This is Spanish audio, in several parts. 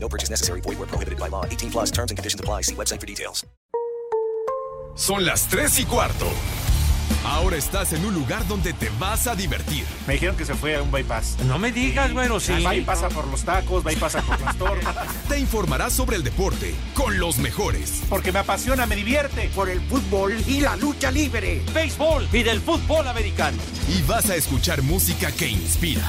No purchase necessary. Void where prohibited by law. 18 plus terms and conditions apply. See website for details. Son las 3 y cuarto. Ahora estás en un lugar donde te vas a divertir. Me dijeron que se fue a un bypass. No me digas, bueno, sí. Pasa por los tacos, pasa por las tortas. Te informarás sobre el deporte con los mejores. Porque me apasiona, me divierte. Por el fútbol y la lucha libre. Béisbol y del fútbol americano. Y vas a escuchar música que inspira.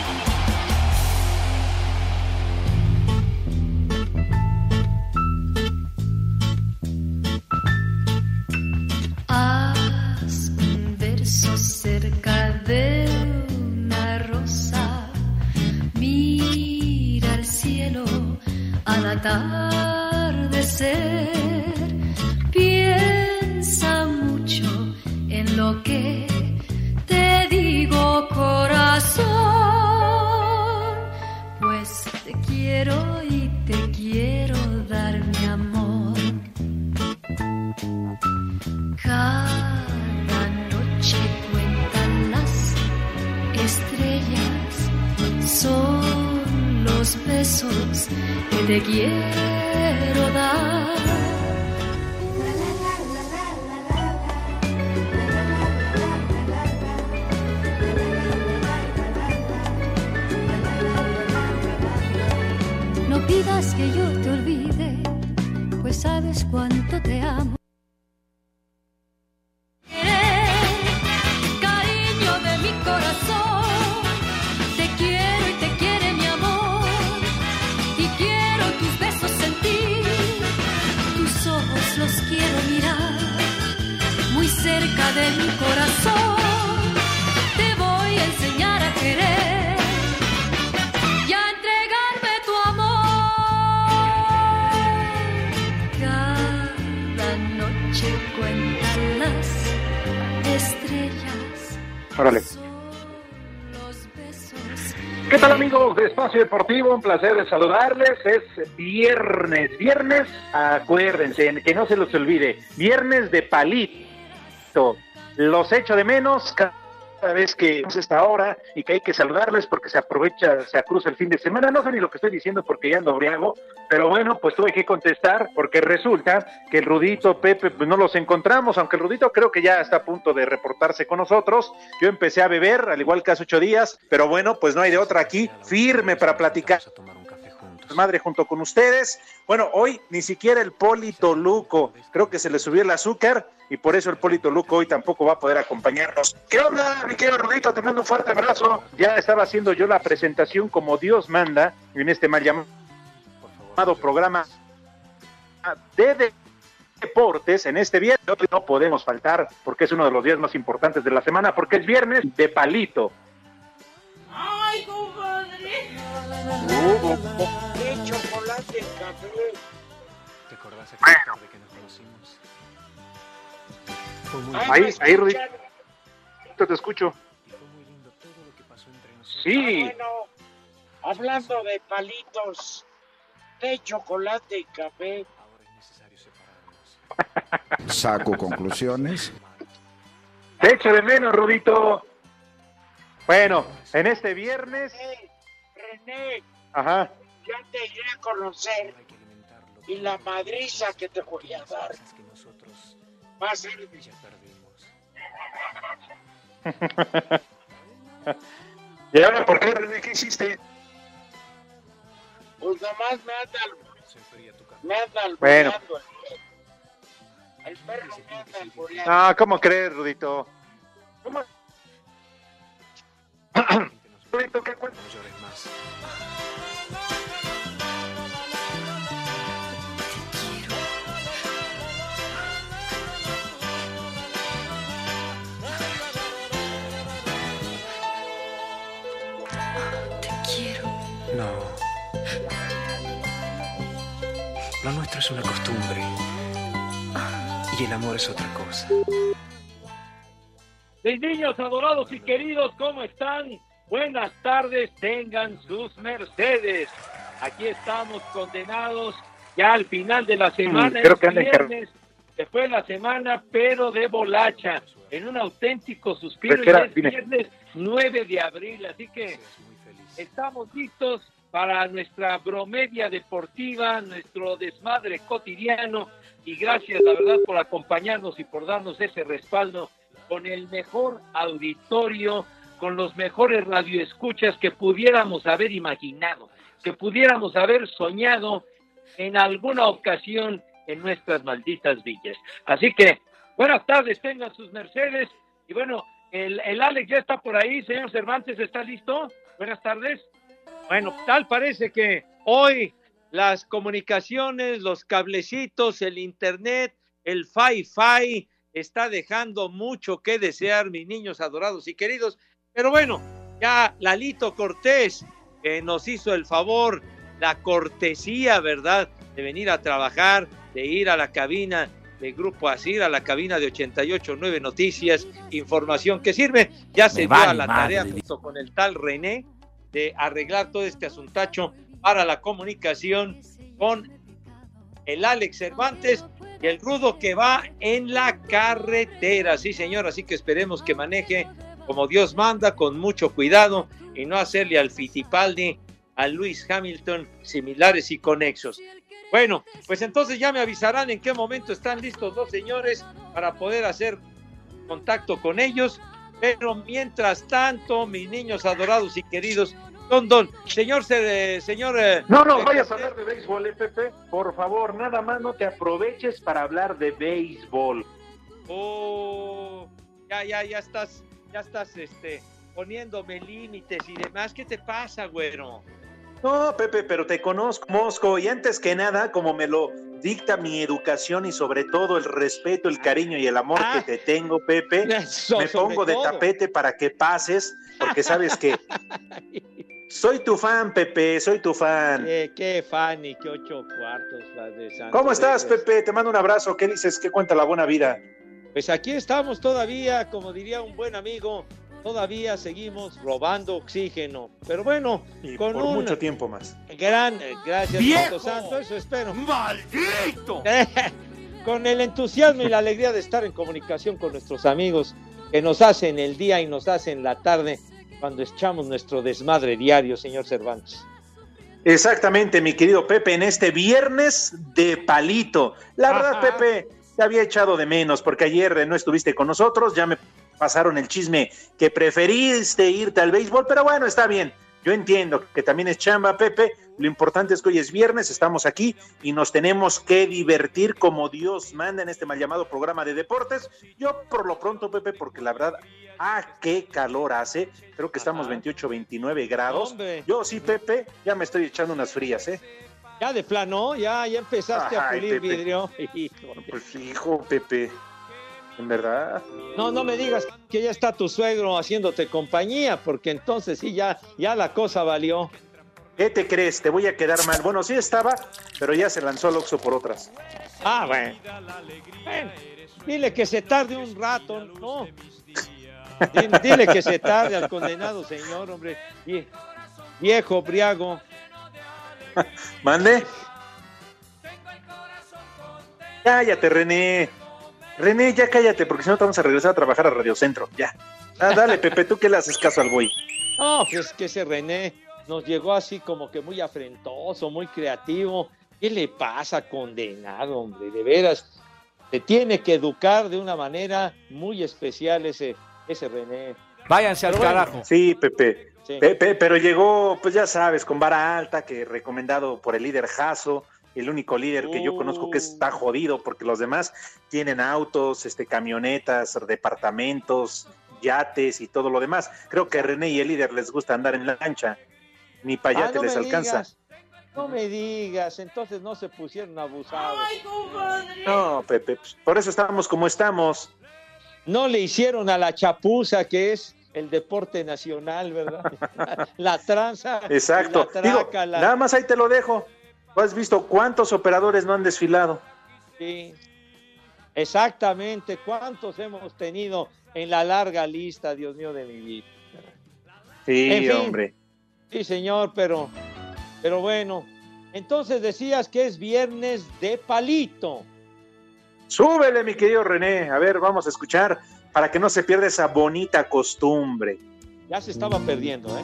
Atardecer. Piensa mucho en lo que te quiero dar. No pidas que yo te olvide, pues sabes cuánto te amo. Espacio Deportivo? Un placer de saludarles. Es viernes. Viernes, acuérdense, que no se los olvide. Viernes de palito. Los echo de menos vez que es esta hora y que hay que saludarles porque se aprovecha, se cruza el fin de semana. No sé ni lo que estoy diciendo porque ya ando briago, pero bueno, pues tuve que contestar porque resulta que el Rudito, Pepe, pues no los encontramos, aunque el Rudito creo que ya está a punto de reportarse con nosotros. Yo empecé a beber, al igual que hace ocho días, pero bueno, pues no hay de otra aquí, firme para platicar madre junto con ustedes. Bueno, hoy ni siquiera el Polito Luco, creo que se le subió el azúcar y por eso el Polito Luco hoy tampoco va a poder acompañarnos. ¿Qué onda, mi querido Rudito? Te mando un fuerte abrazo. Ya estaba haciendo yo la presentación como Dios manda en este mal llamado programa de deportes en este viernes. No podemos faltar porque es uno de los días más importantes de la semana porque es viernes de palito. ¡Ay, compadre! ¡Qué chocolate Bueno. de que nos conocimos? Ahí, ¿me ahí, Rudito, te escucho. Y fue muy lindo todo lo que pasó entre nosotros. Sí, Ah, bueno, hablando de palitos, de chocolate y café, Ahora es necesario separarnos. Saco conclusiones. te echo de menos, Rudito. Bueno, en este viernes, René, René, ajá, ya te iré a conocer. Y la madriza que te voy a dar que nosotros va a ser ya perdimos. ¿Y ahora por qué, René? ¿Qué hiciste? Pues nomás me anda, café. me anda Bueno. albureando el- perro me anda albureando. Ah, ¿cómo crees, Rudito? ¿Cómo? Rudito, ¿qué cuentas? No llores más. Es una costumbre. Y el amor es otra cosa. Mis niños adorados y queridos, ¿cómo están? Buenas tardes, tengan sus mercedes. Aquí estamos condenados ya al final de la semana, Mm, creo que viernes, se fue la semana, pero de bolacha, en un auténtico suspiro, y es viernes 9 de abril, así que estamos listos para nuestra bromedia deportiva, nuestro desmadre cotidiano, y gracias, la verdad, por acompañarnos y por darnos ese respaldo con el mejor auditorio, con los mejores radioescuchas que pudiéramos haber imaginado, que pudiéramos haber soñado en alguna ocasión en nuestras malditas villas. Así que, buenas tardes, tengan sus mercedes. Y bueno, el, el Alex ya está por ahí, señor Cervantes, ¿está listo? Buenas tardes. Bueno, tal parece que hoy las comunicaciones, los cablecitos, el internet, el fi-fi está dejando mucho que desear, mis niños adorados y queridos. Pero bueno, ya Lalito Cortés, nos hizo el favor, la cortesía, ¿verdad?, de venir a trabajar, de ir a la cabina del Grupo Asir, a la cabina de 889 Noticias, información que sirve. Ya se dio a la tarea junto con el tal René de arreglar todo este asuntacho para la comunicación con el Alex Cervantes y el Rudo que va en la carretera. Sí, señor, así que esperemos que maneje como Dios manda, con mucho cuidado y no hacerle al Fittipaldi, a Luis Hamilton, similares y conexos. Bueno, pues entonces ya me avisarán en qué momento están listos los señores para poder hacer contacto con ellos. Pero mientras tanto, mis niños adorados y queridos, don Don, señor, se- señor. eh, No, no, eh, vayas a hablar de béisbol, eh, Pepe. Por favor, nada más no te aproveches para hablar de béisbol. Oh, ya, ya, ya estás, ya estás, este, poniéndome límites y demás. ¿Qué te pasa, güero? No, Pepe, pero te conozco, Mosco, y antes que nada, como me lo dicta mi educación y sobre todo el respeto, el cariño y el amor que te tengo, Pepe, Eso, me pongo de todo. tapete para que pases, porque sabes que soy tu fan, Pepe, soy tu fan. Qué Fanny, qué ocho cuartos. ¿Cómo estás, Pepe? Te mando un abrazo. ¿Qué dices? ¿Qué cuenta la buena vida? Pues aquí estamos todavía, como diría un buen amigo, todavía seguimos robando oxígeno. Pero bueno, con Por un mucho tiempo más. gran, eh, gracias, ¡Viejo! Santo eso espero. ¡Maldito! con el entusiasmo y la alegría de estar en comunicación con nuestros amigos que nos hacen el día y nos hacen la tarde cuando echamos nuestro desmadre diario, señor Cervantes. Exactamente, mi querido Pepe, en este viernes de palito. La verdad. Pepe, te había echado de menos porque ayer no estuviste con nosotros, ya me pasaron el chisme que preferiste irte al béisbol, pero bueno, está bien. Yo entiendo que también es chamba, Pepe. Lo importante es que hoy es viernes, estamos aquí y nos tenemos que divertir como Dios manda en este mal llamado programa de deportes. Yo por lo pronto, Pepe, porque la verdad, ah, qué calor hace. Creo que estamos 28, 29 grados. Yo sí, Pepe, ya me estoy echando unas frías, ¿eh? Ya de plano, ya, ya empezaste a pulir Pepe. vidrio. Pues hijo, Pepe, en verdad. No, no me digas que ya está tu suegro haciéndote compañía, porque entonces sí, ya, ya la cosa valió. ¿Qué te crees? Te voy a quedar mal. Bueno, sí estaba, pero ya se lanzó al Oxxo por otras. Ah, bueno. Bueno, Dile que se tarde un rato, ¿no? Dile, que se tarde al condenado señor, hombre. Vie- Viejo, briago. ¿Mande? Cállate, René. René, ya cállate, porque si no te vamos a regresar a trabajar a Radio Centro. Ya. Ah, dale, Pepe, tú que le haces caso al güey. No, pues que ese René nos llegó así como que muy afrentoso, muy creativo. ¿Qué le pasa, condenado, hombre? De veras, se tiene que educar de una manera muy especial ese, ese René. Váyanse al Pero bueno, carajo. Sí, Pepe. Sí. Pepe, pero llegó, pues ya sabes, con vara alta, que recomendado por el líder Jaso, el único líder que yo conozco que está jodido, porque los demás tienen autos, este, camionetas, departamentos, yates y todo lo demás. Creo que a René y el líder les gusta andar en lancha, ni para Ah, yate no les me alcanza. digas, no me digas, entonces no se pusieron abusados. No, Pepe, pues, por eso estamos como estamos. No le hicieron a la chapuza, que es el deporte nacional, ¿verdad? la tranza. Exacto. La Digo, la- nada más ahí te lo dejo. ¿Tú has visto cuántos operadores no han desfilado? Sí, exactamente. ¿Cuántos hemos tenido en la larga lista, Dios mío de mi vida? Sí, En fin. hombre. Sí, señor, pero, pero bueno. Entonces decías que es viernes de palito. Súbele, mi querido René. A ver, vamos a escuchar para que no se pierda esa bonita costumbre. Ya se estaba perdiendo, ¿eh?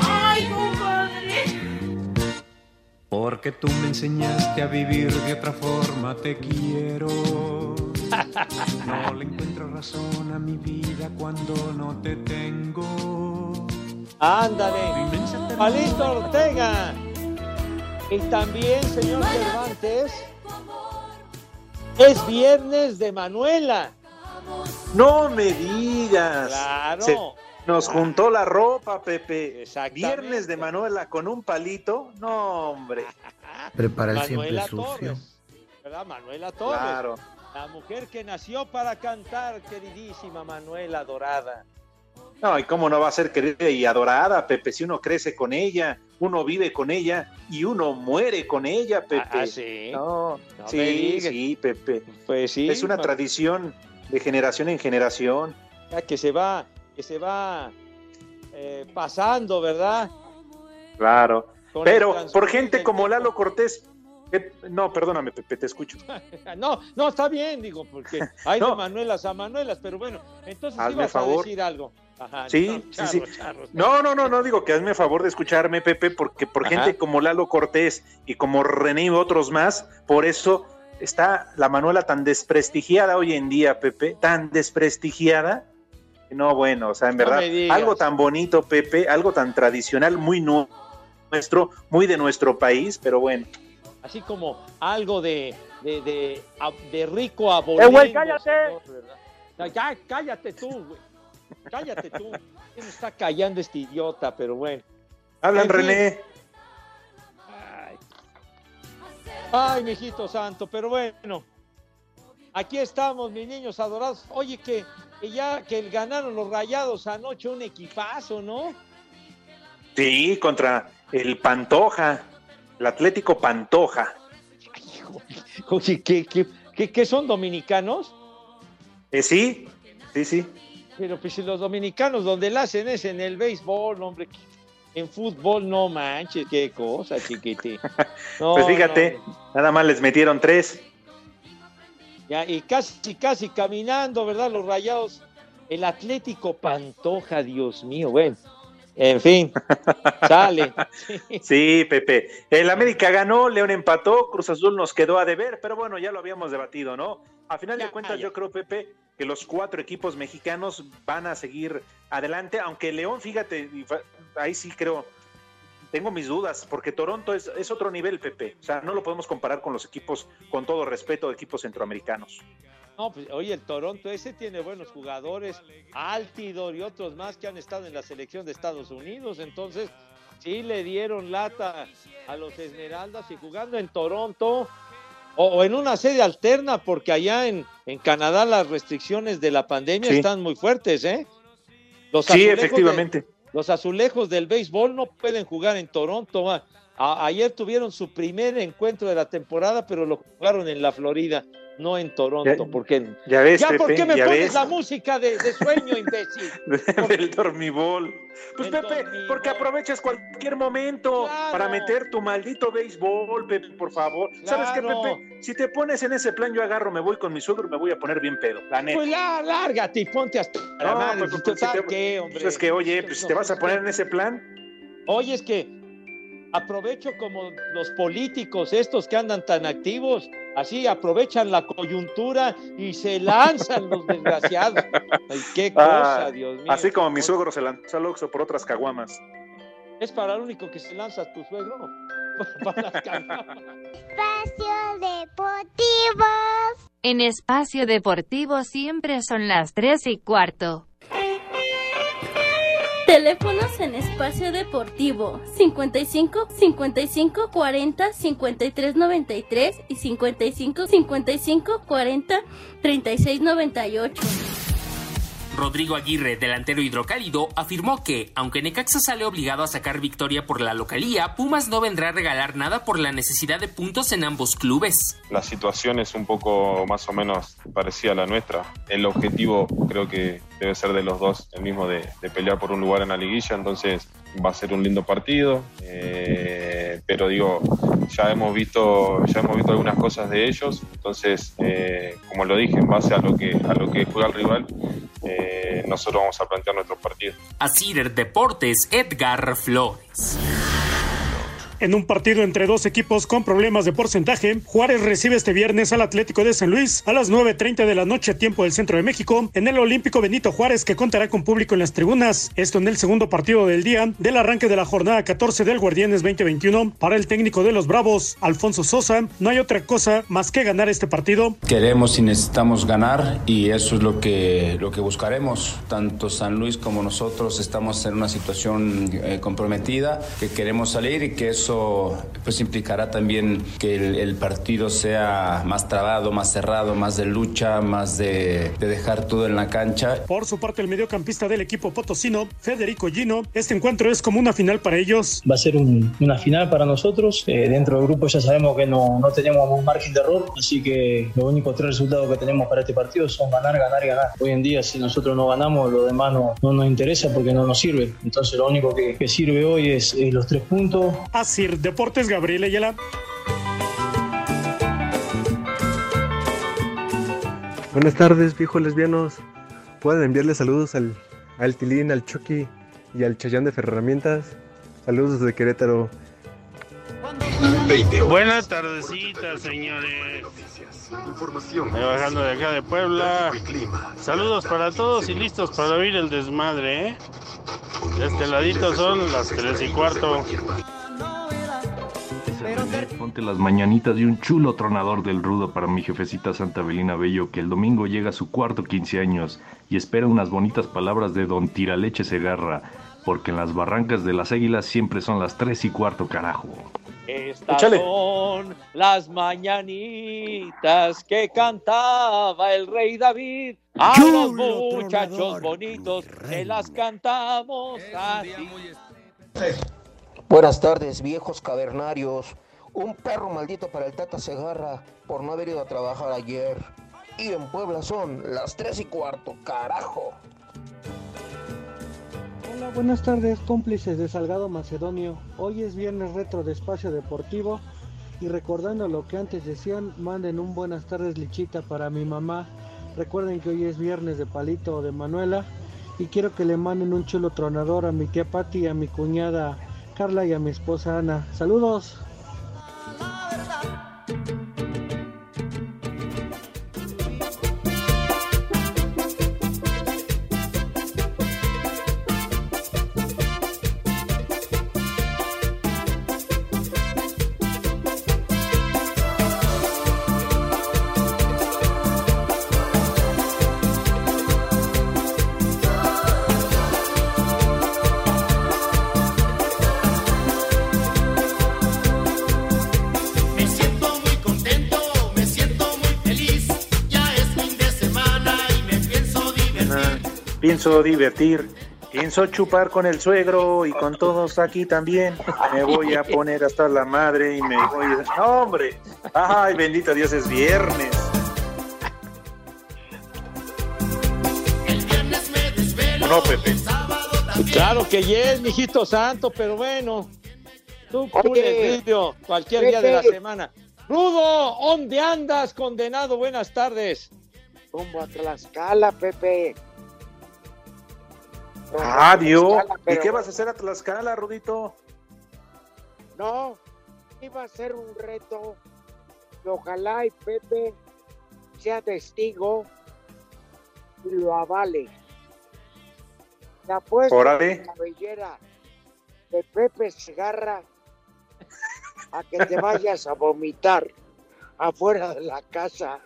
¡Ay, compadre! Porque tú me enseñaste a vivir de otra forma, te quiero. No le encuentro razón a mi vida cuando no te tengo. Ándale, Palito Ortega. Y también, señor Cervantes, es viernes de Manuela. No me digas. Claro. Se nos juntó la ropa, Pepe. Viernes de Manuela con un palito. No, hombre. Prepara el siempre Manuela sucio. Torres, ¿verdad? Manuela Torres. Claro. La mujer que nació para cantar, queridísima Manuela Dorada. No, y cómo no va a ser querida y adorada, Pepe, si uno crece con ella, uno vive con ella y uno muere con ella, Pepe. Ah, sí. No, No me sí, sí, Pepe. Pues sí. Es una ma- tradición de generación en generación. ya que se va, que se va eh, pasando, ¿verdad? Claro. Con Pero por gente como. Lalo Cortés. eh, no, perdóname, Pepe, te escucho. No, no, está bien, digo, porque hay de No. Manuelas a Manuelas, pero bueno, entonces Hazme ibas a favor. decir algo. Ajá, Sí, no, sí, charro, sí. charro. No, no, no, no digo que hazme favor de escucharme, Pepe, porque por Ajá. gente como Lalo Cortés y como René y otros más, por eso está la Manuela tan desprestigiada hoy en día, Pepe, tan desprestigiada. No, bueno, o sea, en No verdad, algo tan bonito, Pepe, algo tan tradicional, muy nu- nuestro, muy de nuestro país, pero bueno. Así como algo de, de, de, a- de rico ¡Eh, abolengo. güey, cállate! Ya, cállate tú, güey. Cállate tú. ¿Quién está callando este idiota? Pero bueno. Hablan, En fin. René. Ay, mijito santo, pero bueno. Aquí estamos, mis niños adorados. Oye, que, que ya que ganaron los rayados anoche un equipazo, ¿no? Sí, contra el Pantoja, el Atlético Pantoja. Oye, ¿qué, qué, qué- qué son dominicanos? Eh, sí, sí, sí. Pero pues si los dominicanos donde la hacen es en el béisbol, hombre. En fútbol no manches, qué cosa, chiquitín. No, pues fíjate, no, nada más les metieron tres. Ya, y casi, casi caminando, ¿verdad? Los rayados. El Atlético Pantoja, Dios mío, bueno. En fin, sale. Sí, Pepe. El América ganó, León empató, Cruz Azul nos quedó a deber, pero bueno, ya lo habíamos debatido, ¿no? A final de cuentas, yo creo, Pepe, que los cuatro equipos mexicanos van a seguir adelante, aunque León, fíjate, ahí sí creo, tengo mis dudas, porque Toronto es, es otro nivel, Pepe. O sea, no lo podemos comparar con los equipos, con todo respeto, de equipos centroamericanos. No, pues, oye, el Toronto ese tiene buenos jugadores, Altidor y otros más que han estado en la selección de Estados Unidos, entonces sí le dieron lata a los Esmeraldas y jugando en Toronto o, o en una sede alterna, porque allá en, en Canadá las restricciones de la pandemia Sí. están muy fuertes, ¿eh? Los Sí, de- efectivamente. los azulejos del béisbol no pueden jugar en Toronto. A- a- ayer tuvieron su primer encuentro de la temporada, pero lo jugaron en la Florida, no en Toronto. Ya- porque ya ves, ¿por Pepe, qué me ya pones ves. la música de, de sueño, imbécil? del dormibol. Pues Pepe, dormibol. porque aprovechas cualquier momento Claro. para meter tu maldito béisbol, Pepe, por favor. ¿Sabes qué. Pepe? Si te pones en ese plan, yo agarro, me voy con mi suegro y me voy a poner bien pedo, la neta. Pues ya, lárgate y ponte hasta la No, madre. pues, pues, ¿Total si te- qué, hombre? pues es que, oye, pues si te vas a poner en ese plan, Oye, es que aprovecho como los políticos estos que andan tan activos, así aprovechan la coyuntura y se lanzan los desgraciados. Ay, qué cosa, ah, Dios mío. así como mi suegro se lanzó al Oxxo por otras caguamas. ¿Es para lo único que se lanza tu suegro? Para las caguamas. Espacio Deportivo. En Espacio Deportivo siempre son las 3 y cuarto. Teléfonos en espacio deportivo 55 55 40 53 93 y 55 55 40 36 98. Rodrigo Aguirre, delantero hidrocálido, afirmó que, aunque Necaxa sale obligado a sacar victoria por la localía, Pumas no vendrá a regalar nada por la necesidad de puntos en ambos clubes. La situación es un poco más o menos parecida a la nuestra. El objetivo creo que debe ser de los dos, el mismo de, de pelear por un lugar en la liguilla, entonces va a ser un lindo partido. Eh, pero digo, ya hemos visto, ya hemos visto algunas cosas de ellos, entonces, eh, como lo dije, en base a lo que, a lo que juega el rival, eh, nosotros vamos a plantear nuestros partidos. Así Deportes, Edgar Flores. En un partido entre dos equipos con problemas de porcentaje, Juárez recibe este viernes al Atlético de San Luis a las 9.30 de la noche, tiempo del centro de México, en el Olímpico Benito Juárez, que contará con público en las tribunas. Esto en el segundo partido del día del arranque de la jornada 14 del Guardianes 2021. Para el técnico de los Bravos, Alfonso Sosa, no hay otra cosa más que ganar este partido. Queremos y necesitamos ganar y eso es lo que, lo que buscaremos. Tanto San Luis como nosotros estamos en una situación eh, comprometida, que queremos salir y que eso pues implicará también que el, el partido sea más trabado, más cerrado, más de lucha, más de, de dejar todo en la cancha. Por su parte, el mediocampista del equipo potosino, Federico Gino, este encuentro es como una final para ellos. Va a ser un- una final para nosotros. Eh, dentro del grupo ya sabemos que no, no tenemos un margen de error, así que los únicos tres resultados que tenemos para este partido son ganar, ganar y ganar. Hoy en día, si nosotros no ganamos, lo demás no, no nos interesa porque no nos sirve. Entonces, lo único que, que sirve hoy es, es los tres puntos. Así Deportes, Gabriel Ayala. Buenas tardes, viejos lesbianos. Pueden enviarle saludos al, al Tilín, al Chucky y al Chayán de Ferramientas. Saludos desde Querétaro. Buenas tardecitas, señores. Ahí bajando de acá de Puebla. Saludos para todos y listos para oír el desmadre, ¿eh? De este ladito son las 3 y cuarto. Ponte las mañanitas y un chulo tronador del rudo para mi jefecita Santa Belina Bello, que el domingo llega a su cuarto 15 años y espera unas bonitas palabras de don Tiraleche Segarra, porque en las barrancas de las águilas siempre son las 3 y cuarto, carajo. Estas Échale. son las mañanitas que cantaba el rey David. A los muchachos bonitos que las cantamos así. Buenas tardes, viejos cavernarios. Un perro maldito para el Tata Segarra por no haber ido a trabajar ayer. Y en Puebla son las tres y cuarto, carajo. Hola, buenas tardes, cómplices de Salgado Macedonio. Hoy es viernes retro de Espacio Deportivo y recordando lo que antes decían, manden un buenas tardes lichita para mi mamá. Recuerden que hoy es viernes de Palito de Manuela y quiero que le manden un chulo tronador a mi tía Patti, a mi cuñada Carla y a mi esposa Ana. Saludos. Pienso divertir, pienso chupar con el suegro y con todos aquí también. Me voy a poner hasta la madre y me voy a... ¡No, hombre! ¡Ay, bendito Dios, es viernes! ¿O no, Pepe? Claro que yes, mijito santo, pero bueno. Tú Oye, cules vidrio cualquier día de la semana. Rudo, ¿dónde andas, condenado? Buenas tardes. Rumbo a Tlaxcala, Pepe. Rumbo a ¡Adiós! Tlaxcala, ¿Y qué vas a hacer a Tlaxcala, Rudito? No, iba a ser un reto. Ojalá y Pepe sea testigo y lo avale. Te apuesto Órale. la cabellera de Pepe Segarra a que te vayas a vomitar afuera de la casa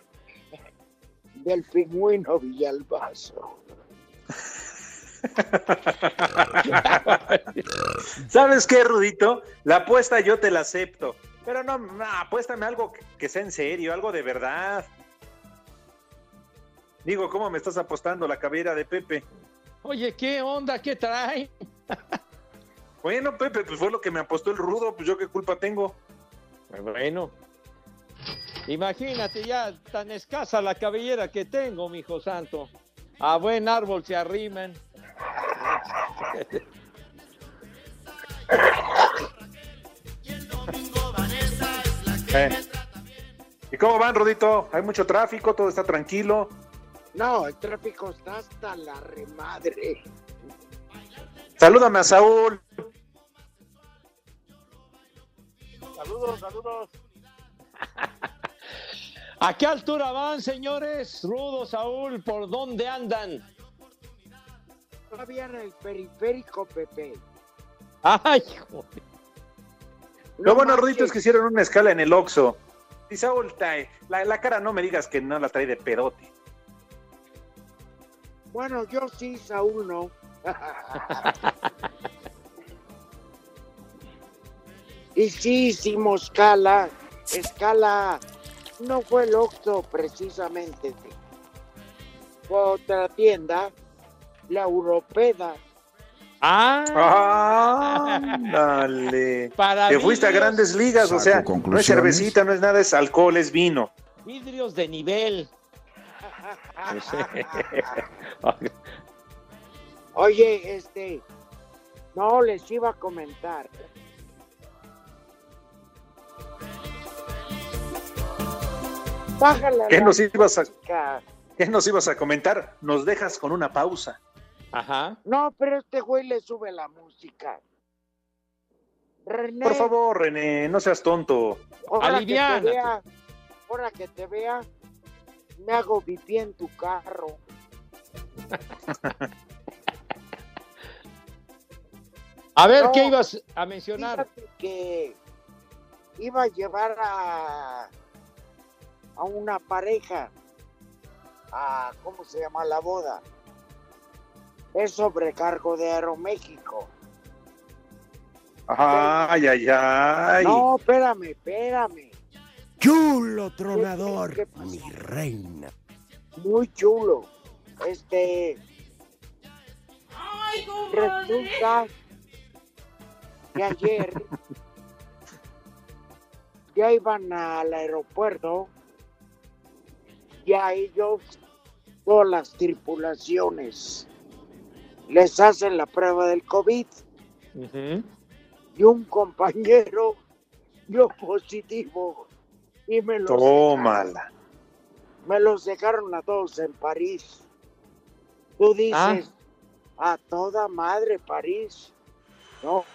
del pingüino Villalbazo. ¿Sabes qué, Rudito? La apuesta yo te la acepto. Pero no, no, apuéstame algo que- sea en serio, algo de verdad. Digo, ¿cómo me estás apostando la cabellera de Pepe? Oye, ¿qué onda? ¿Qué trae? Bueno, Pepe, pues fue lo que me apostó el rudo, pues yo qué culpa tengo. Bueno. Imagínate ya tan escasa la cabellera que tengo, mi hijo santo. A buen árbol se arriman. Eh. ¿Y cómo van, Rudito? ¿Hay mucho tráfico? ¿Todo está tranquilo? No, el tráfico está hasta la remadre. Salúdame a Saúl. Saludos, saludos. ¿A qué altura van, señores? Rudo, Saúl, ¿por dónde andan? Todavía en el periférico, Pepe. Ay, joder. Lo bueno, Rudito, es que hicieron una escala en el Oxxo. Y Saúl, trae- la, la cara no me digas que no la trae de pedote. Bueno, yo sí, Saúl no. y sí hicimos escala. Escala no fue el Oxxo precisamente. Fue otra tienda, la Europeda. Ah, Ándale. Para Te fuiste a grandes ligas, o sea, no es cervecita, no es nada, es alcohol, es vino. vidrios de nivel. Oye, este, no les iba a comentar. Bájala ¿Qué nos ibas a, qué nos ibas a comentar? Nos dejas con una pausa. Ajá. No, pero este güey le sube la música. René, Por favor, René, no seas tonto. ahora que te aliviánate. vea, ahora que te vea, me hago pipí en tu carro. A ver, No, ¿qué ibas a mencionar? Que iba a llevar a, a una pareja a, ¿cómo se llama? La boda. Es sobrecargo de Aeroméxico. Ay, ay, ay. No, espérame, espérame. Chulo tronador, mi reina. Muy chulo. Este. Resulta que ayer ya iban al aeropuerto, ya ellos, todas las tripulaciones, les hacen la prueba del COVID y un compañero dio positivo y me los, Tómala. me los dejaron a todos en París. Tú dices, a toda madre París. No,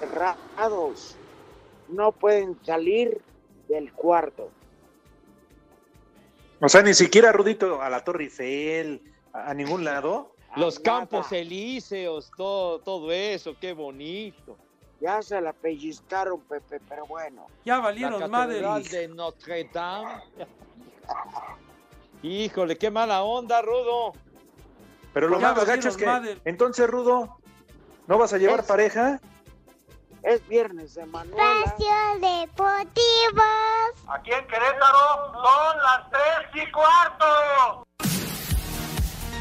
encerrados. No pueden salir del cuarto. O sea, ni siquiera Rudito a la Torre Eiffel, a, a ningún lado. Los campos elíseos, todo, todo eso, qué bonito. Ya se la pellizcaron, Pepe, pero bueno. Ya La valieron catedral madre. de Notre Dame. Híjole, qué mala onda, Rudo. Pero lo Ya más gacho es que, madre. entonces, Rudo, ¿no vas a llevar Es- pareja? Es viernes de Manuela. Espacio Deportivo. Aquí en Querétaro son las tres y cuarto.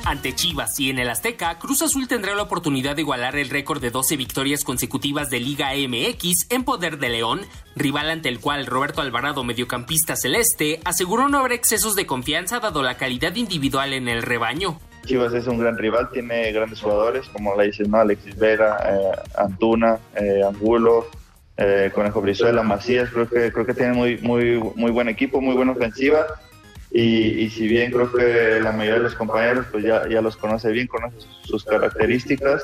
Ante Chivas y en el Azteca, Cruz Azul tendrá la oportunidad de igualar el récord de 12 victorias consecutivas de Liga MX en poder de León, rival ante el cual Roberto Alvarado, mediocampista celeste, aseguró no haber excesos de confianza dado la calidad individual en el rebaño. Chivas es un gran rival, tiene grandes jugadores, como la dices, ¿no? Alexis Vega, eh, Antuna, eh, Angulo, eh, Conejo Brizuela, Macías, creo que, creo que tiene muy, muy, muy buen equipo, muy buena ofensiva. Y, y si bien creo que la mayoría de los compañeros pues ya, ya los conoce bien, conoce sus, características,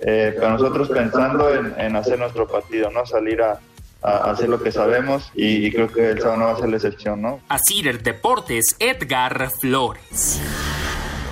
eh, pero nosotros pensando en, en hacer nuestro partido, ¿no? Salir a, a hacer lo que sabemos y, y creo que el sábado no va a ser la excepción, ¿no? A Cider Deportes, Edgar Flores.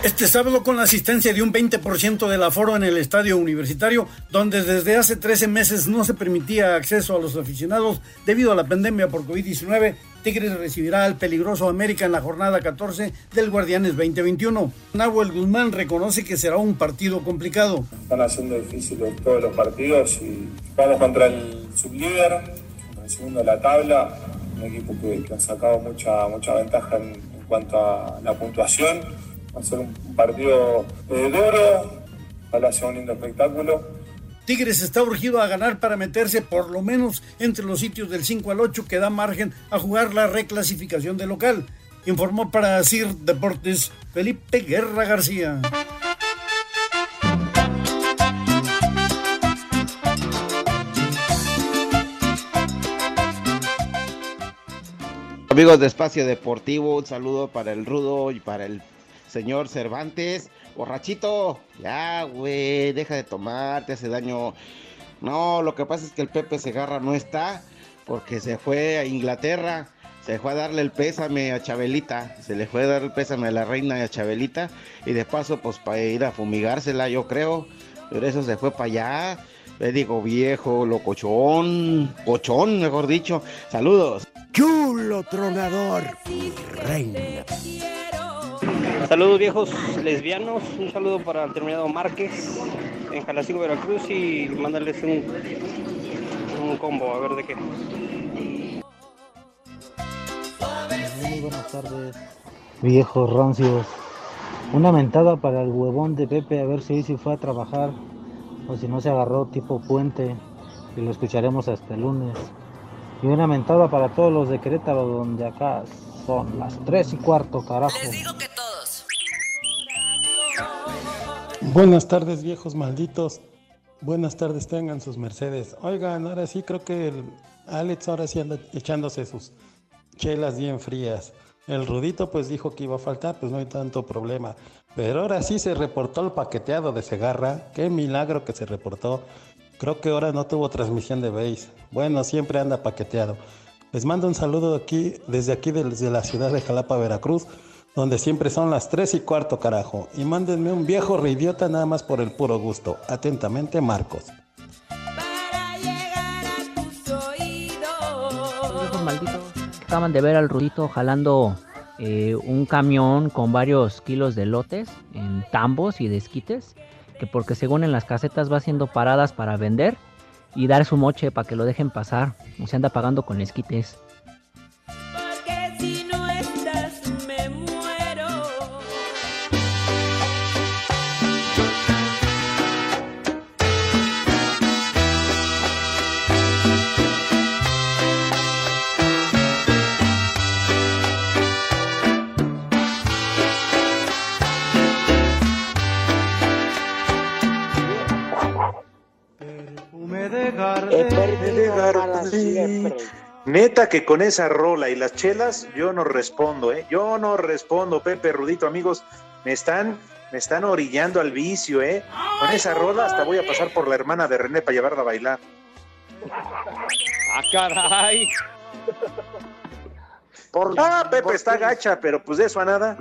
Este sábado con la asistencia de un 20% del aforo en el estadio universitario, donde desde hace 13 meses no se permitía acceso a los aficionados debido a la pandemia por COVID-19, Tigres recibirá al peligroso América en la jornada 14 del Guardianes 2021. Nahuel Guzmán reconoce que será un partido complicado. Están haciendo difíciles todos los partidos y vamos contra el sublíder, contra el segundo de la tabla, un equipo que, que ha sacado mucha, mucha ventaja en, cuanto a la puntuación. Va a ser un partido eh, duro, ojalá sea un lindo espectáculo. Tigres está urgido a ganar para meterse por lo menos entre los sitios del 5 al 8 que da margen a jugar la reclasificación de local. Informó para CIR Deportes Felipe Guerra García. Amigos de Espacio Deportivo, un saludo para el Rudo y para el señor Cervantes. Borrachito, ya, güey, deja de tomar, te hace daño. No, lo que pasa es que el Pepe Segarra no está porque se fue a Inglaterra. Se fue a darle el pésame a Chabelita, se le fue a dar el pésame a la reina de Chabelita y de paso pues para ir a fumigársela yo creo, pero eso se fue para allá, le digo viejo, locochón, cochón mejor dicho, saludos. Chulo tronador, reina. Saludos viejos lesbianos, un saludo para el terminado Márquez en Jalacingo, Veracruz y mandarles un, un combo, a ver de qué. Muy buenas tardes, viejos rancios. Una mentada para el huevón de Pepe a ver si hoy sí fue a trabajar o si no se agarró tipo puente y lo escucharemos hasta el lunes. Y una mentada para todos los de Querétaro donde acá son las 3 y cuarto, carajo. Buenas tardes, viejos malditos. Buenas tardes, tengan sus mercedes. Oigan, ahora sí creo que el Alex ahora sí anda echándose sus chelas bien frías. El Rudito pues dijo que iba a faltar, pues no hay tanto problema. Pero ahora sí se reportó el paqueteado de Segarra. Qué milagro que se reportó. Creo que ahora no tuvo transmisión de base. Bueno, siempre anda paqueteado. Les mando un saludo aquí, desde aquí, desde la ciudad de Jalapa, Veracruz, donde siempre son las 3 y cuarto, carajo. Y mándenme un viejo reidiota nada más por el puro gusto. Atentamente, Marcos. Viejos malditos. Acaban de ver al Rudito jalando eh, un camión con varios kilos de lotes en tambos y de esquites. Que porque según en las casetas va haciendo paradas para vender y dar su moche para que lo dejen pasar. O se anda pagando con esquites. Siempre. Neta que con esa rola y las chelas, yo no respondo, ¿eh? Yo no respondo, Pepe Rudito, amigos. Me están, me están orillando al vicio, ¿eh? Con esa rola hasta voy a pasar por la hermana de René para llevarla a bailar. ¡Ah, caray! ah, Pepe está gacha, pero pues de eso a nada.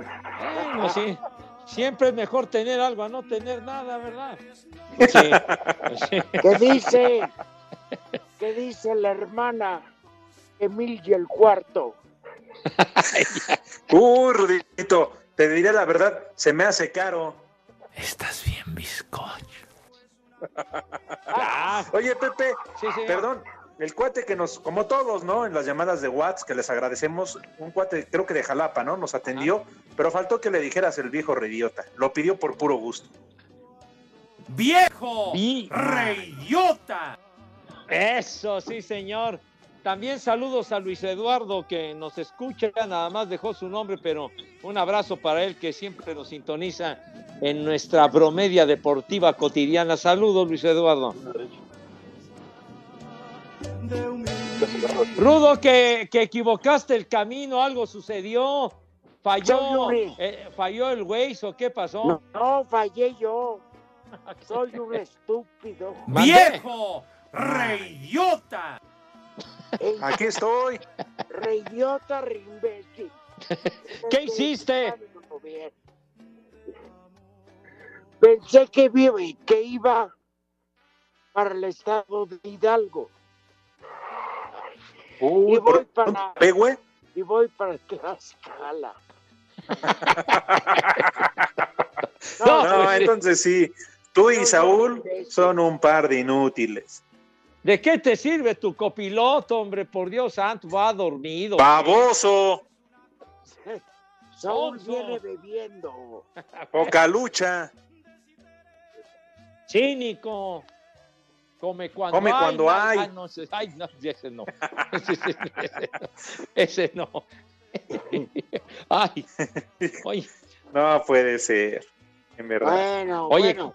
Bueno, sí. Siempre es mejor tener algo a no tener nada, ¿verdad? ¿Qué dice? ¿Qué dice la hermana Emilia el cuarto? Rudito, te diré la verdad, se me hace caro. Estás bien, bizcocho. Oye, Pepe, perdón, el cuate que nos, como todos, ¿no? En las llamadas de WhatsApp, que les agradecemos, un cuate, creo que de Jalapa, ¿no? Nos atendió, pero faltó que le dijeras el viejo rediota. Lo pidió por puro gusto. ¡Viejo! ¡Reyota! Eso, sí, señor. También saludos a Luis Eduardo que nos escucha, nada más dejó su nombre, pero un abrazo para él que siempre nos sintoniza en nuestra bromedia deportiva cotidiana. Saludos, Luis Eduardo. Rudo, que, que equivocaste el camino, algo sucedió. Falló, eh, falló el Waze o qué pasó. No, no, fallé yo. Soy un estúpido. ¡Viejo! ¡Reyota! Aquí estoy. Reyota, reimbécil. ¿Qué hiciste? Pensé que, vi- que iba para el estado de Hidalgo. Uy, y voy para, ¿Ve, güey? y voy para Tlaxcala. No, pues, entonces sí, tú y Saúl son un par de inútiles. ¿De qué te sirve tu copiloto, hombre? Por Dios santo, va dormido. ¡Baboso! Saúl viene bebiendo. Poca lucha. Cínico. Come cuando Come hay. cuando no, hay. Ay, no, ese- ay, no, ese no. Ese, ese no. Ese no. Ay, oye, No puede ser, en verdad. Bueno, Oye, bueno.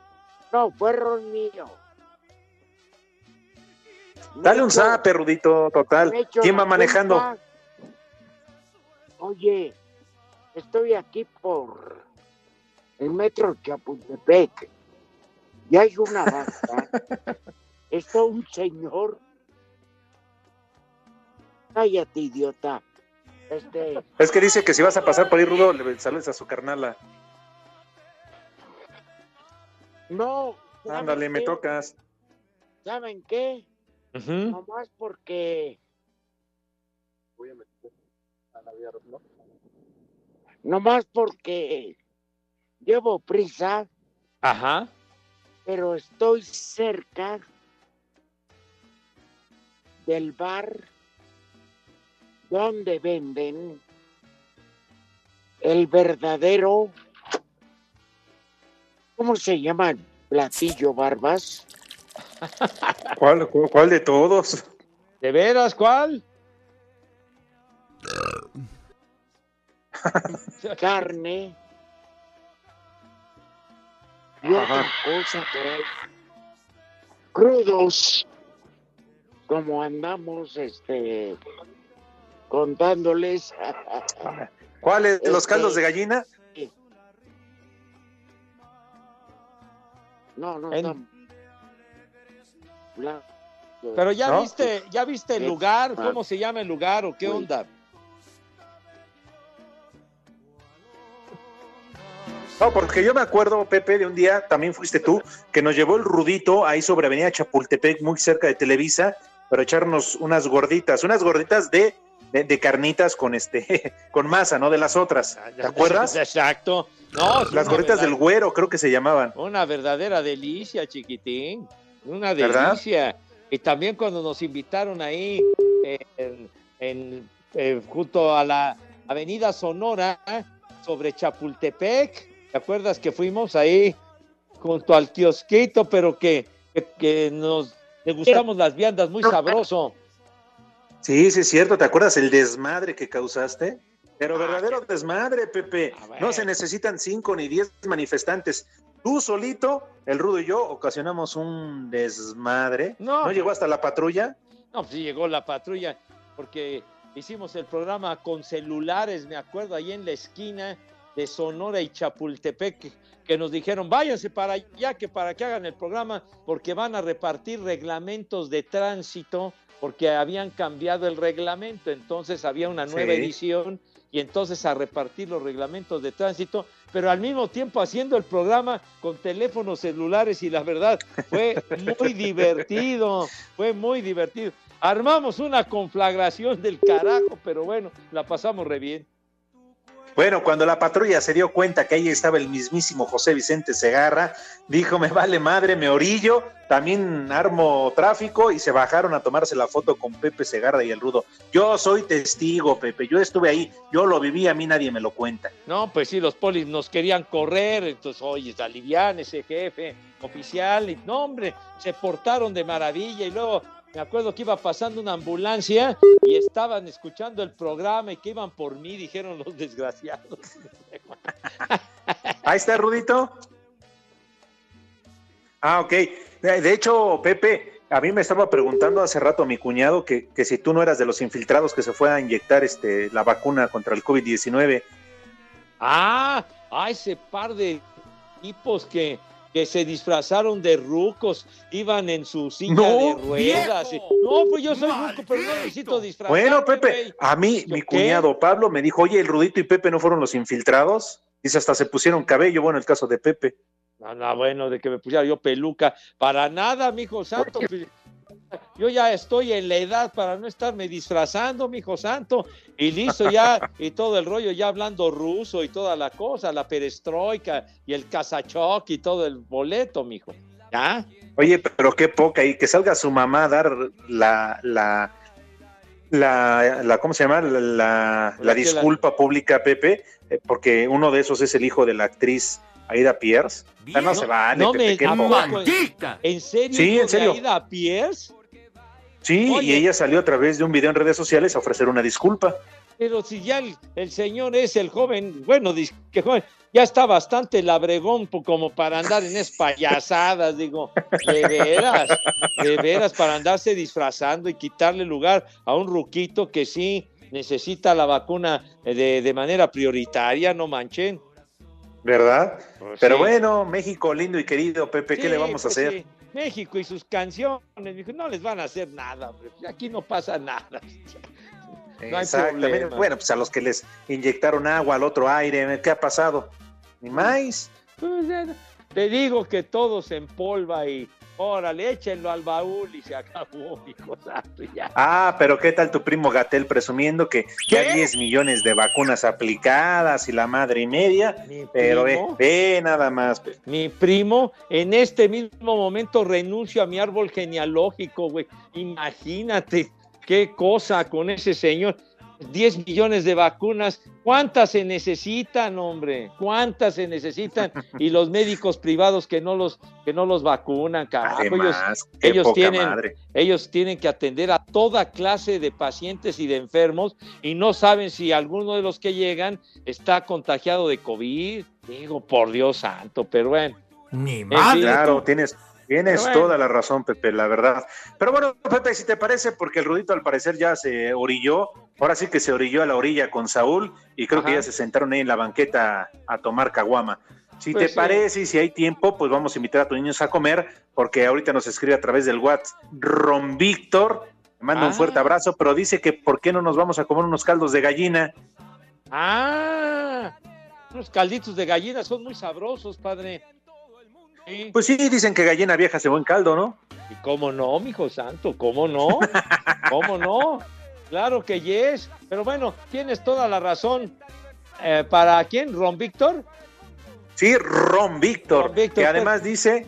No, fue error mío. Dale un zap, Rudito, total. ¿Quién va manejando? culpa- Oye, estoy aquí por el metro Chapultepec. Y hay una vaca. Está un señor. Cállate, idiota. Este, Es que dice que si vas a pasar por ahí, Rudo, le saludes a su carnala. no. ¿saben Ándale, me tocas. ¿Saben qué? Ujú. Nomás porque. Nomás porque llevo prisa, Ajá. pero estoy cerca del bar donde venden el verdadero. ¿Cómo se llama? el Platillo Barbas. ¿Cuál, cu- cuál de todos? ¿De veras cuál? carne y otra cosa que crudos como andamos este contándoles ¿Cuáles? ¿Los Este- caldos de gallina? no no En- Pero ya ¿No? viste, ya viste el lugar, Ah. ¿cómo se llama el lugar o qué onda? No, porque yo me acuerdo, Pepe, de un día, también fuiste tú, que nos llevó el Rudito ahí sobre Avenida Chapultepec, muy cerca de Televisa, para echarnos unas gorditas, unas gorditas de, de, de carnitas con este, con masa, ¿no? De las otras. ¿Te acuerdas? Exacto. No, Las gorditas del güero, creo que se llamaban. Una verdadera delicia, chiquitín. Una ¿Verdad? delicia. Y también cuando nos invitaron ahí en, en, junto a la Avenida Sonora sobre Chapultepec, ¿te acuerdas que fuimos ahí junto al kiosquito, pero que, que, que nos degustamos las viandas muy sabroso? Sí, sí, es cierto. ¿Te acuerdas el desmadre que causaste? Pero verdadero desmadre, Pepe. No se necesitan cinco ni diez manifestantes. Tú solito, el Rudo y yo, ocasionamos un desmadre. No, ¿No llegó hasta la patrulla? No, sí llegó la patrulla, porque hicimos el programa con celulares, me acuerdo, ahí en la esquina de Sonora y Chapultepec, que, que nos dijeron, váyanse para allá, que para que hagan el programa, porque van a repartir reglamentos de tránsito, porque habían cambiado el reglamento, entonces había una nueva Sí. edición y entonces a repartir los reglamentos de tránsito, pero al mismo tiempo haciendo el programa con teléfonos celulares y la verdad fue muy divertido, fue muy divertido. Armamos una conflagración del carajo, pero bueno, la pasamos re bien. Bueno, cuando la patrulla se dio cuenta que ahí estaba el mismísimo José Vicente Segarra, dijo, me vale madre, me orillo, también armo tráfico y se bajaron a tomarse la foto con Pepe Segarra y el Rudo. Yo soy testigo, Pepe, yo estuve ahí, yo lo viví, a mí nadie me lo cuenta. No, pues sí, los polis nos querían correr, entonces, oye, alivian ese jefe oficial, y no, hombre, se portaron de maravilla y luego me acuerdo que iba pasando una ambulancia y estaban escuchando el programa y que iban por mí, dijeron los desgraciados. Ahí está, Rudito. Ah, ok. De hecho, Pepe, a mí me estaba preguntando hace rato mi cuñado que, que si tú no eras de los infiltrados que se fue a inyectar este, la vacuna contra el COVID-19. Ah, ah, ese par de tipos que, que se disfrazaron de rucos, iban en su silla No, de ruedas. y- no, pues yo soy ruco, pero no necesito disfrazarme. Bueno, Pepe, a mí ¿Yo mi qué? cuñado Pablo me dijo, oye, el Rudito y Pepe no fueron los infiltrados. Dice, hasta se pusieron cabello, bueno, el caso de Pepe. No, no, bueno, de que me pusiera yo peluca. Para nada, mijo santo. Yo ya estoy en la edad para no estarme disfrazando, mi hijo santo, y listo ya, y todo el rollo ya hablando ruso y toda la cosa, la perestroika y el casachok y todo el boleto, mijo. ¿Ya? Oye, pero qué poca, y que salga su mamá a dar la, la, la, la ¿cómo se llama? La, la, la disculpa pública, Pepe, eh, porque uno de esos es el hijo de la actriz Aida Pierce. Sea, no, se vale, no Pepe, me. ¿En serio? Sí, en serio. Aida Pierce? Sí, Oye. y ella salió a través de un video en redes sociales a ofrecer una disculpa. Pero si ya el, el señor es el joven, bueno, que joven, ya está bastante labregón como para andar en esas payasadas, digo, de veras, de veras, para andarse disfrazando y quitarle lugar a un ruquito que sí necesita la vacuna eh, de, de manera prioritaria, no manchen. ¿Verdad? Pues Pero sí. bueno, México lindo y querido, Pepe, ¿qué Sí, le vamos a pues hacer? sí. México y sus canciones, mijo, no les van a hacer nada, hombre. aquí no pasa nada. No Exactamente. Bueno, pues a los que les inyectaron agua al otro aire, ¿qué ha pasado? Ni más. Pues, eh, Te digo que todo se empolva y órale, échenlo al baúl y se acabó, hijo santo, ya. Ah, pero ¿qué tal tu primo Gatel presumiendo que ya ¿Qué? 10 millones de vacunas aplicadas y la madre y media? Pero ve, nada más. Pepe. Mi primo, en este mismo momento renuncio a mi árbol genealógico, güey. Imagínate qué cosa con ese señor. 10 millones de vacunas. ¿Cuántas se necesitan, hombre? ¿Cuántas se necesitan? Y los médicos privados que no los, que no los vacunan, carajo. Ellos, Además, ellos poca tienen, madre. ellos tienen que atender a toda clase de pacientes y de enfermos y no saben si alguno de los que llegan está contagiado de COVID. Digo, por Dios santo, pero bueno. Ni fin, claro, tienes, tienes bueno. toda la razón, Pepe, la verdad. Pero bueno, Pepe, si te parece, porque el Rudito al parecer ya se orilló, ahora sí que se orilló a la orilla con Saúl y creo que ya se sentaron ahí en la banqueta a tomar caguama. Si Pues te sí. parece y si hay tiempo, pues vamos a invitar a tus niños a comer, porque ahorita nos escribe a través del WhatsApp Ron Víctor, manda un Ah. fuerte abrazo, pero dice que por qué no nos vamos a comer unos caldos de gallina. Ah, unos calditos de gallina son muy sabrosos, padre. Sí. Pues sí, dicen que gallina vieja hace buen caldo, ¿no? ¿Y cómo no, mijo santo? ¿Cómo no? ¿Cómo no? Claro que yes. Pero bueno, tienes toda la razón. Eh, ¿Para quién? ¿Ron Víctor? Sí, Ron Víctor, Ron Víctor, que pues. además dice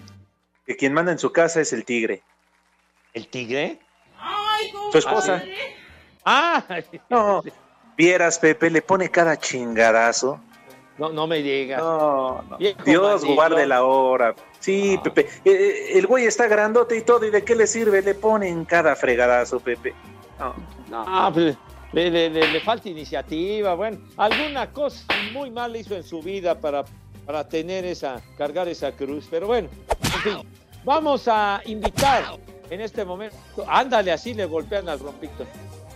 que quien manda en su casa es el tigre. ¿El tigre? Su esposa. Ah, No, vieras, Pepe, le pone cada chingadazo. No, no me digas. No, no. Dios mandilón. guarde la hora. Sí, Pepe. eh, el güey está grandote y todo, ¿y de qué le sirve? Le ponen cada fregadazo, Pepe. No. No, pues, le, le- le- le falta iniciativa. Bueno, alguna cosa muy mal hizo en su vida para, para tener esa, cargar esa cruz. Pero bueno, en fin, vamos a invitar en este momento. Ándale, así le golpean al rompito.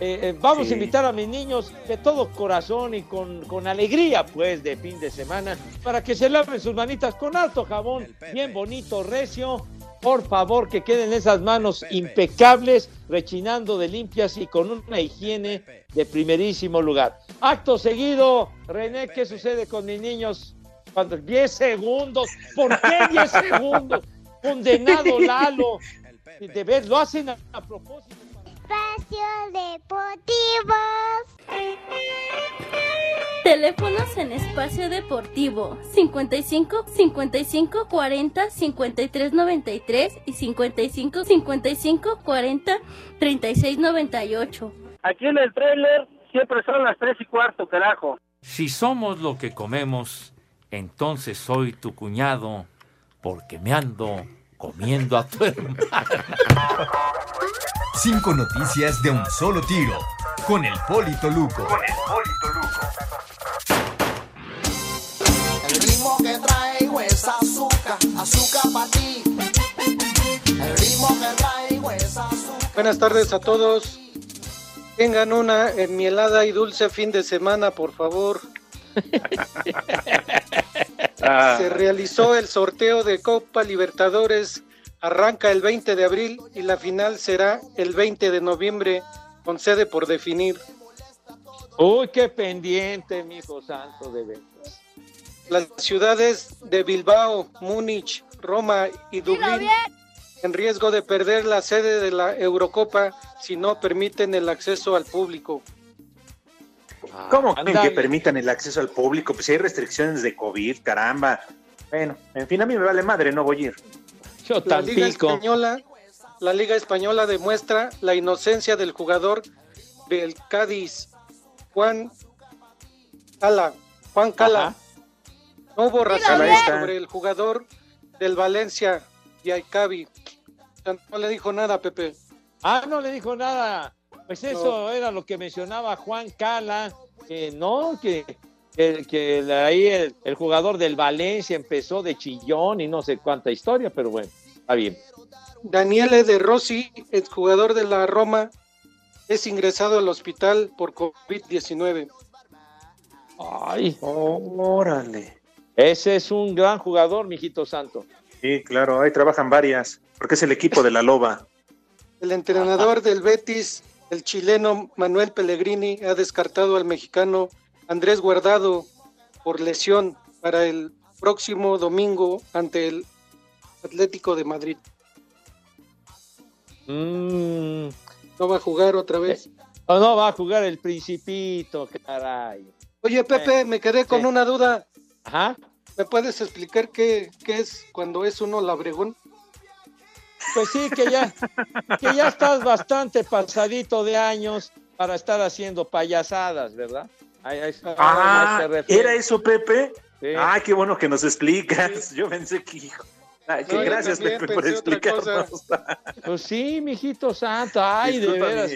Eh, eh, vamos Sí. a invitar a mis niños de todo corazón y con, con alegría, pues, de fin de semana, para que se laven sus manitas con alto jabón, bien bonito, recio. Por favor, que queden esas manos impecables, rechinando de limpias y con una higiene de primerísimo lugar. Acto seguido, René, ¿qué sucede con mis niños? Cuando 10 segundos, ¿por qué 10 segundos? Condenado Lalo. De ver, lo hacen a, a propósito. Espacio Deportivo. Teléfonos en espacio deportivo 55 55 40 53 93 y 55 55 40 36 98. Aquí en el trailer siempre son las tres y cuarto, carajo. Si somos lo que comemos, entonces soy tu cuñado, porque me ando comiendo a tu hermano. Cinco noticias de un solo tiro. Con el Polito Luco. El ritmo que traigo es azúcar, azúcar para ti. El ritmo que traigo es azúcar. Buenas tardes a todos. Tengan una enmielada y dulce fin de semana, por favor. Ah, Se realizó el sorteo de Copa Libertadores. Arranca el 20 de abril y la final será el 20 de noviembre, con sede por definir. Uy, qué pendiente, mi hijo santo, de veras. Las ciudades de Bilbao, Múnich, Roma y Dublín en riesgo de perder la sede de la Eurocopa si no permiten el acceso al público. ¿Cómo creen que permitan el acceso al público? Pues si hay restricciones de COVID, caramba. Bueno, en fin, a mí me vale madre, no voy a ir. Yo La Liga Española, la Liga Española demuestra la inocencia del jugador del Cádiz, Juan Cala. Juan Cala. Ajá. No hubo está. sobre el jugador del Valencia, Yaicabi. No le dijo nada, Pepe. Ah, no le dijo nada. Pues eso era lo que mencionaba Juan Cala, que no, que, que, que ahí el, el jugador del Valencia empezó de chillón y no sé cuánta historia, pero bueno, está bien. Daniele De Rossi, el jugador de la Roma, es ingresado al hospital por COVID-19. Ay, órale. Ese es un gran jugador, mijito santo. Sí, claro, ahí trabajan varias, porque es el equipo de la loba. El entrenador del Betis, el chileno Manuel Pellegrini, ha descartado al mexicano Andrés Guardado por lesión para el próximo domingo ante el Atlético de Madrid. Mm, No va a jugar otra vez. o no va a jugar el Principito, caray. Oye, Pepe, Eh, me quedé con una duda. Ajá. ¿Me puedes explicar qué, qué es cuando es uno labregón? Pues sí, que ya, que ya estás bastante pasadito de años para estar haciendo payasadas, ¿verdad? Ahí- Ah. ¿era eso, Pepe? Sí. Ah, qué bueno que nos explicas. Yo pensé que, hijo. Ay, que No, yo gracias, también Pepe, por explicarnos. Pues sí, mijito santo, ay, de veras.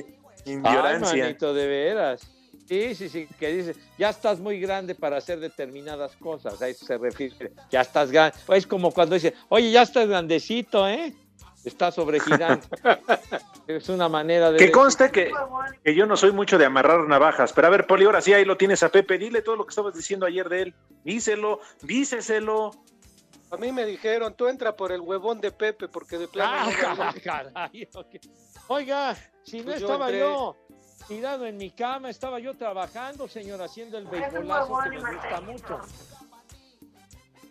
ignorancia. Ay, manito, de veras. Sí, sí, sí, que dice, ya estás muy grande para hacer determinadas cosas, a eso se refiere, ya estás grande. Es como cuando dice, oye, ya estás grandecito, ¿eh? Está sobregirando. es una manera de... Que conste que, que yo no soy mucho de amarrar navajas. Pero a ver, Poli, ahora sí, ahí lo tienes a Pepe. Dile todo lo que estabas diciendo ayer de él. Díselo, díceselo. A mí me dijeron, tú entra por el huevón de Pepe, porque de plano... Ah, no va a- caray. Oiga, si no Pues yo estaba entré. yo tirado en mi cama, estaba yo trabajando, señor, haciendo el beisbolazo que me gusta mucho.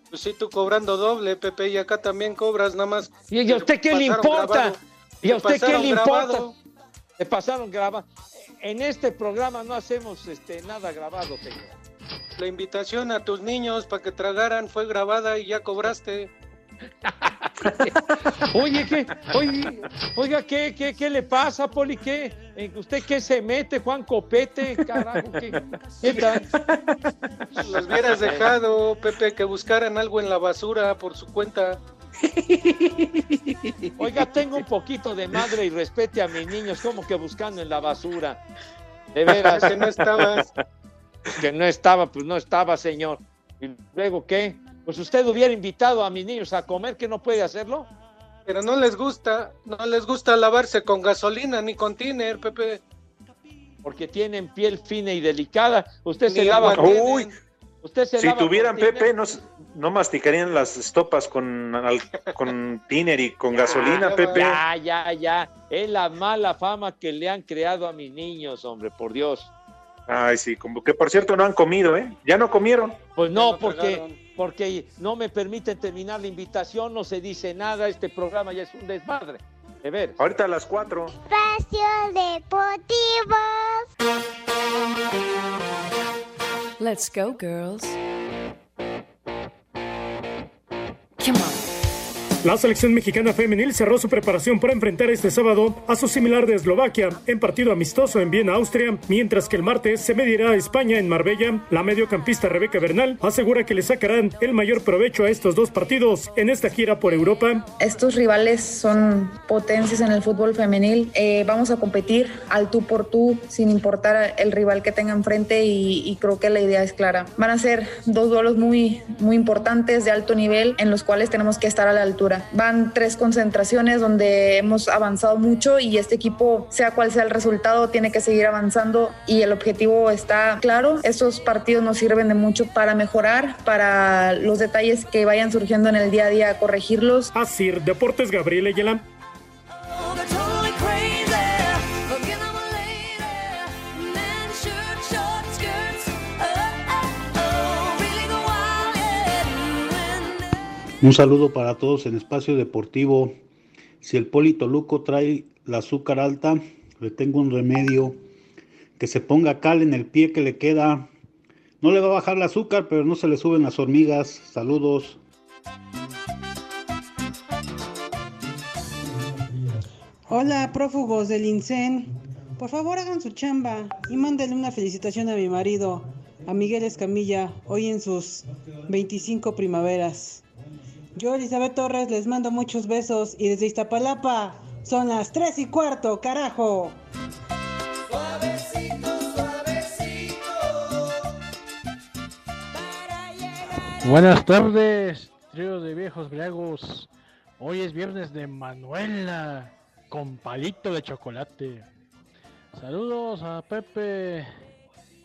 Pues sí, tú cobrando doble, Pepe, y acá también cobras, nada más. ¿Y a usted qué le importa? grabado. ¿Y a Te usted qué le importa? grabado. Le pasaron grabado. En este programa no hacemos este, nada grabado, señor. La invitación a tus niños para que tragaran fue grabada y ya cobraste. Oye, ¿qué? Oye, oiga, ¿qué, qué, qué le pasa, Poli? ¿Qué? ¿En ¿Usted qué se mete, Juan Copete? Carajo, ¿qué, qué tal? Los hubieras dejado, Pepe, que buscaran algo en la basura por su cuenta. Oiga, tengo un poquito de madre y respete a mis niños, como que buscando en la basura. De veras. Que no estabas. Que no estaba, pues no estaba, señor. ¿Y luego qué? Pues usted hubiera invitado a mis niños a comer, que no puede hacerlo. Pero no les gusta, no les gusta lavarse con gasolina ni con tiner, Pepe. Porque tienen piel fina y delicada. Usted se lava con-. Uy, Usted se si lava tuvieran con. Pepe, no, no masticarían las estopas con, al- con tiner y con gasolina, Ya, Pepe. Ya, ya, ya. Es la mala fama que le han creado a mis niños, hombre, por Dios. Ay, sí, como que por cierto no han comido, ¿eh? Ya no comieron. Pues no, no porque. Porque no me permiten terminar la invitación, no se dice nada, este programa ya es un desmadre. De ver. Ahorita a las cuatro. Espacio Deportivo. Let's go, girls. Come on. La selección mexicana femenil cerró su preparación para enfrentar este sábado a su similar de Eslovaquia en partido amistoso en Viena, Austria, mientras que el martes se medirá a España en Marbella. La mediocampista Rebeca Bernal asegura que le sacarán el mayor provecho a estos dos partidos en esta gira por Europa. Estos rivales son potencias en el fútbol femenil. Eh, vamos a competir al tú por tú, sin importar el rival que tenga enfrente y, y creo que la idea es clara. Van a ser dos duelos muy, muy importantes de alto nivel en los cuales tenemos que estar a la altura. Van tres concentraciones donde hemos avanzado mucho y este equipo, sea cual sea el resultado, tiene que seguir avanzando y el objetivo está claro. Estos partidos nos sirven de mucho para mejorar, para los detalles que vayan surgiendo en el día a día, corregirlos. Asir Deportes Gabriel Ayala. Un saludo para todos en Espacio Deportivo. Si el Polito Luco trae la azúcar alta, le tengo un remedio. Que se ponga cal en el pie que le queda. No le va a bajar el azúcar, pero no se le suben las hormigas. Saludos. Hola, prófugos del INSEN. Por favor, hagan su chamba y mándenle una felicitación a mi marido, a Miguel Escamilla, hoy en sus 25 primaveras. Yo, Elizabeth Torres, les mando muchos besos y desde Iztapalapa son las 3 y cuarto, carajo. Buenas tardes, trío de viejos briagos. Hoy es viernes de Manuela con palito de chocolate. Saludos a Pepe.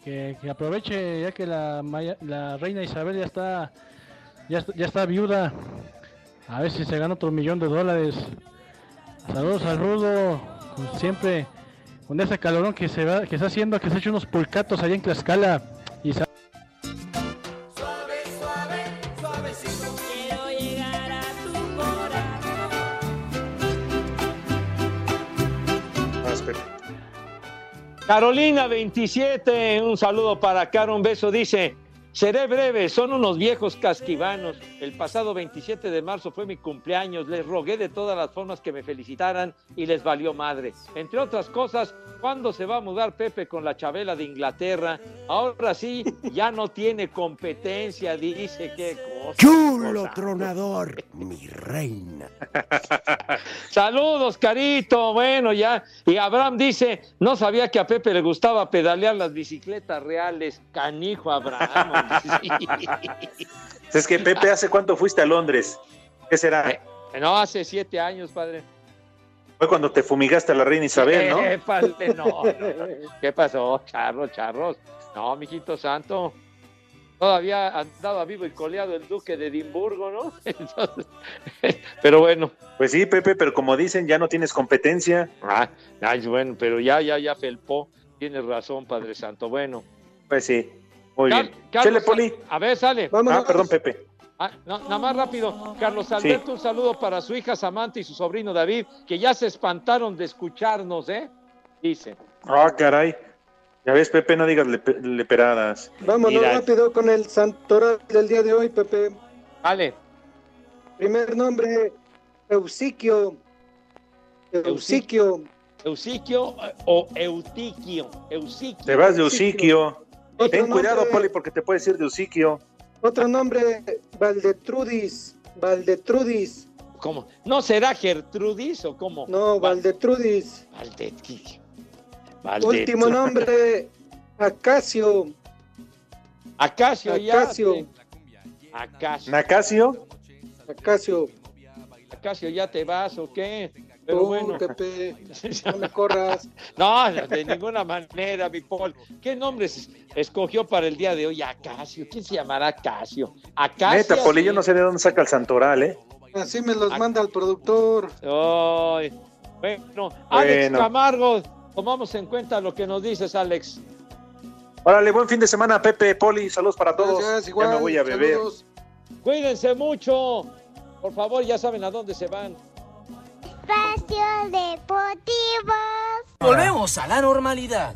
Que, que aproveche ya que la, Maya- la reina Isabel ya está, ya, está- ya está viuda. A ver si se gana otro millón de dólares. Saludos al Rudo. Como siempre, con ese calorón que se va, que está haciendo, que se ha hecho unos pulcatos allá en Tlaxcala. Y Suave, suave, suavecito. Quiero llegar a tu corazón. Carolina 27, un saludo para Caro, un beso, dice, seré breve, son unos viejos casquivanos. El pasado 27 de marzo fue mi cumpleaños, les rogué de todas las formas que me felicitaran y les valió madre. Entre otras cosas, ¿cuándo se va a mudar Pepe con la Chabela de Inglaterra? Ahora sí, ya no tiene competencia, dice, cosa. Chulo tronador, mi reina. Saludos, Carito. Bueno, ya. Y Abraham dice, no sabía que a Pepe le gustaba pedalear las bicicletas reales. Canijo Abraham. Es que Pepe, ¿hace cuánto fuiste a Londres? ¿Qué será? Eh, no, hace siete años, padre. Fue cuando te fumigaste a la reina Isabel, ¿no? Eh, padre, no, no, no. ¿Qué pasó? Charros, charros. No, mijito santo. Todavía andaba vivo y coleado el duque de Edimburgo, ¿no? Entonces, pero bueno. Pues sí, Pepe, pero como dicen, ya no tienes competencia. Ah, ay, bueno, pero ya, ya, ya felpó. Tienes razón, Padre Santo. Bueno. Pues sí. Muy Car- bien. Carlos, Chele, Poli. A ver, sale. Ah, perdón, Pepe. Ah, no, nada más rápido. Carlos Alberto, un saludo para su hija Samantha y su sobrino David, que ya se espantaron de escucharnos, ¿eh? Dice. Ah, caray. Ya ves, Pepe, no digas lepe- leperadas. Vámonos Mira, rápido con el santoral del día de hoy, Pepe. Vale. Primer nombre, Eusiquio. Eusiquio. Eusiquio eh, o Eutiquio. Eusiquio. Te vas de Usiquio. Otro Ten cuidado. Poli, porque te puedes ir de Usiquio. Otro nombre, Valdetrudis. Valdetrudis. ¿Cómo? ¿No será Gertrudis o cómo? No, Valdetrudis. Valdetrudis. Último nombre, Acacio. Acacio ya. Acacio. Acacio. Acacio. Acacio, ¿ya te vas o qué? Pero bueno. Pepe, no me corras. No, de ninguna manera, mi Paul. ¿Qué nombres escogió para el día de hoy? Acacio. ¿Quién se llamará Acacio? Acacio. Neta, Poli, yo no sé de dónde saca el santoral, ¿eh? Así me los manda el productor. Ay, bueno, Alex Bueno. Camargo, tomamos en cuenta lo que nos dices, Alex. Órale, buen fin de semana, Pepe, Poli. Saludos para todos. Gracias, ya me voy a beber. saludos. Cuídense mucho. Por favor, ya saben a dónde se van. Espacio Deportivo. Volvemos a la normalidad.